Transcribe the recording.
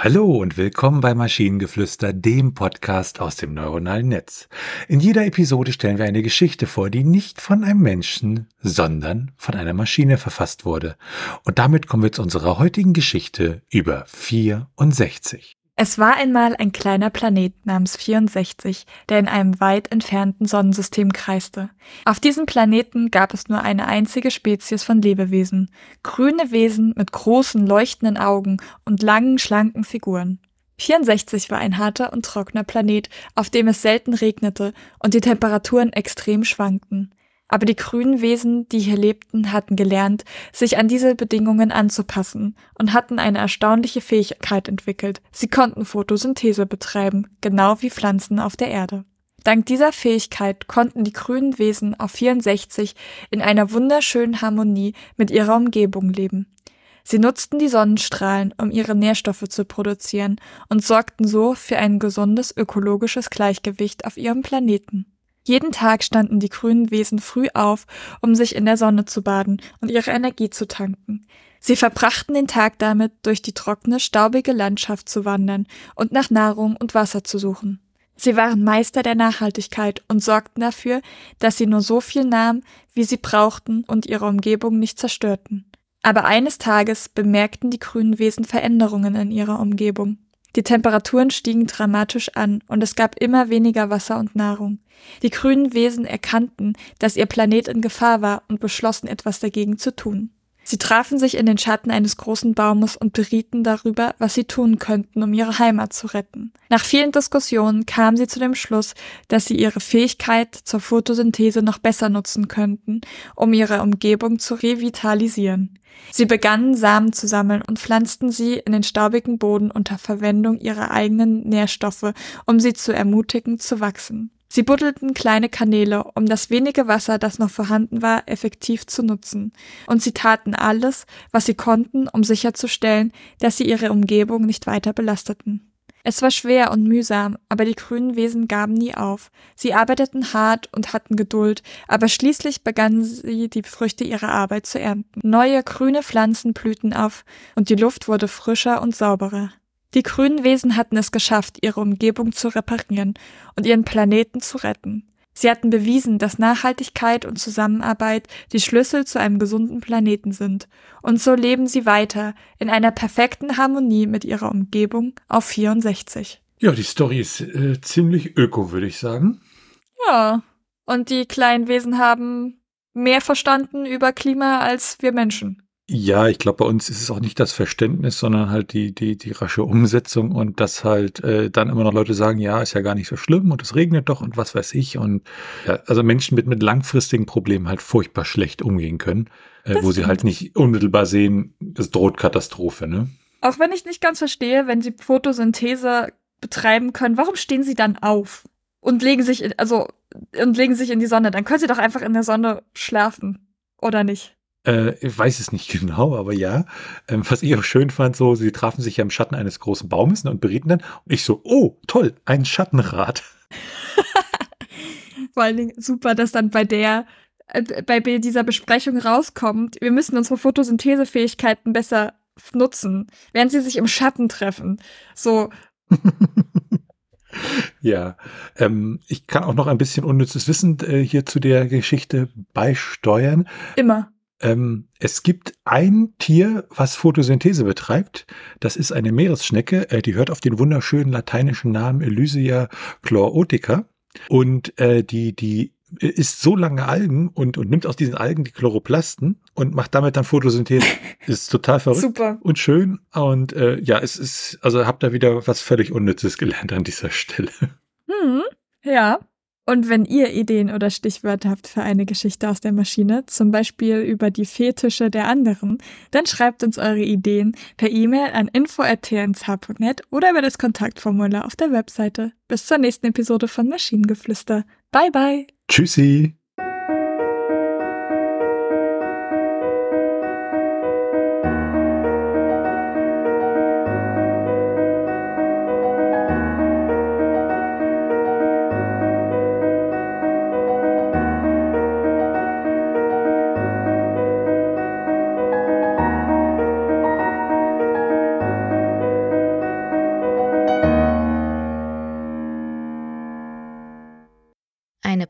Hallo und willkommen bei Maschinengeflüster, dem Podcast aus dem neuronalen Netz. In jeder Episode stellen wir eine Geschichte vor, die nicht von einem Menschen, sondern von einer Maschine verfasst wurde. Und damit kommen wir zu unserer heutigen Geschichte über 64. Es war einmal ein kleiner Planet namens 64, der in einem weit entfernten Sonnensystem kreiste. Auf diesem Planeten gab es nur eine einzige Spezies von Lebewesen, grüne Wesen mit großen leuchtenden Augen und langen, schlanken Figuren. 64 war ein harter und trockener Planet, auf dem es selten regnete und die Temperaturen extrem schwankten. Aber die grünen Wesen, die hier lebten, hatten gelernt, sich an diese Bedingungen anzupassen und hatten eine erstaunliche Fähigkeit entwickelt. Sie konnten Photosynthese betreiben, genau wie Pflanzen auf der Erde. Dank dieser Fähigkeit konnten die grünen Wesen auf 64 in einer wunderschönen Harmonie mit ihrer Umgebung leben. Sie nutzten die Sonnenstrahlen, um ihre Nährstoffe zu produzieren und sorgten so für ein gesundes ökologisches Gleichgewicht auf ihrem Planeten. Jeden Tag standen die grünen Wesen früh auf, um sich in der Sonne zu baden und ihre Energie zu tanken. Sie verbrachten den Tag damit, durch die trockene, staubige Landschaft zu wandern und nach Nahrung und Wasser zu suchen. Sie waren Meister der Nachhaltigkeit und sorgten dafür, dass sie nur so viel nahmen, wie sie brauchten und ihre Umgebung nicht zerstörten. Aber eines Tages bemerkten die grünen Wesen Veränderungen in ihrer Umgebung. Die Temperaturen stiegen dramatisch an und es gab immer weniger Wasser und Nahrung. Die grünen Wesen erkannten, dass ihr Planet in Gefahr war und beschlossen, etwas dagegen zu tun. Sie trafen sich in den Schatten eines großen Baumes und berieten darüber, was sie tun könnten, um ihre Heimat zu retten. Nach vielen Diskussionen kamen sie zu dem Schluss, dass sie ihre Fähigkeit zur Photosynthese noch besser nutzen könnten, um ihre Umgebung zu revitalisieren. Sie begannen Samen zu sammeln und pflanzten sie in den staubigen Boden unter Verwendung ihrer eigenen Nährstoffe, um sie zu ermutigen zu wachsen. Sie buddelten kleine Kanäle, um das wenige Wasser, das noch vorhanden war, effektiv zu nutzen. Und sie taten alles, was sie konnten, um sicherzustellen, dass sie ihre Umgebung nicht weiter belasteten. Es war schwer und mühsam, aber die grünen Wesen gaben nie auf. Sie arbeiteten hart und hatten Geduld, aber schließlich begannen sie die Früchte ihrer Arbeit zu ernten. Neue grüne Pflanzen blühten auf und die Luft wurde frischer und sauberer. Die grünen Wesen hatten es geschafft, ihre Umgebung zu reparieren und ihren Planeten zu retten. Sie hatten bewiesen, dass Nachhaltigkeit und Zusammenarbeit die Schlüssel zu einem gesunden Planeten sind. Und so leben sie weiter in einer perfekten Harmonie mit ihrer Umgebung auf 64. Ja, die Story ist äh, ziemlich öko, würde ich sagen. Ja, und die kleinen Wesen haben mehr verstanden über Klima als wir Menschen. Ja, ich glaube, bei uns ist es auch nicht das Verständnis, sondern halt die, die, die rasche Umsetzung und dass halt äh, dann immer noch Leute sagen, ja, ist ja gar nicht so schlimm und es regnet doch und was weiß ich. Und ja, also Menschen mit, mit langfristigen Problemen halt furchtbar schlecht umgehen können, äh, wo sie halt nicht unmittelbar sehen, es droht Katastrophe, ne? Auch wenn ich nicht ganz verstehe, wenn sie Photosynthese betreiben können, warum stehen sie dann auf und legen sich in, also und legen sich in die Sonne? Dann können sie doch einfach in der Sonne schlafen, oder nicht? Äh, ich weiß es nicht genau, aber ja. Ähm, was ich auch schön fand, so, sie trafen sich ja im Schatten eines großen Baumes ne, und berieten dann. Und ich so, oh, toll, ein Schattenrad. Vor allen Dingen super, dass dann bei der, äh, bei dieser Besprechung rauskommt, wir müssen unsere Photosynthesefähigkeiten besser nutzen, während sie sich im Schatten treffen. So. ja, ähm, ich kann auch noch ein bisschen unnützes Wissen äh, hier zu der Geschichte beisteuern. Immer. Ähm, es gibt ein Tier, was Photosynthese betreibt. Das ist eine Meeresschnecke. Äh, die hört auf den wunderschönen lateinischen Namen Elysia chlorotica. Und äh, die, die isst so lange Algen und, und nimmt aus diesen Algen die Chloroplasten und macht damit dann Photosynthese. ist total verrückt Super. und schön. Und äh, ja, es ist, also habt da wieder was völlig Unnützes gelernt an dieser Stelle. Hm, ja. Und wenn ihr Ideen oder Stichwörter habt für eine Geschichte aus der Maschine, zum Beispiel über die Fetische der anderen, dann schreibt uns eure Ideen per E-Mail an info.tnsh.net oder über das Kontaktformular auf der Webseite. Bis zur nächsten Episode von Maschinengeflüster. Bye bye. Tschüssi.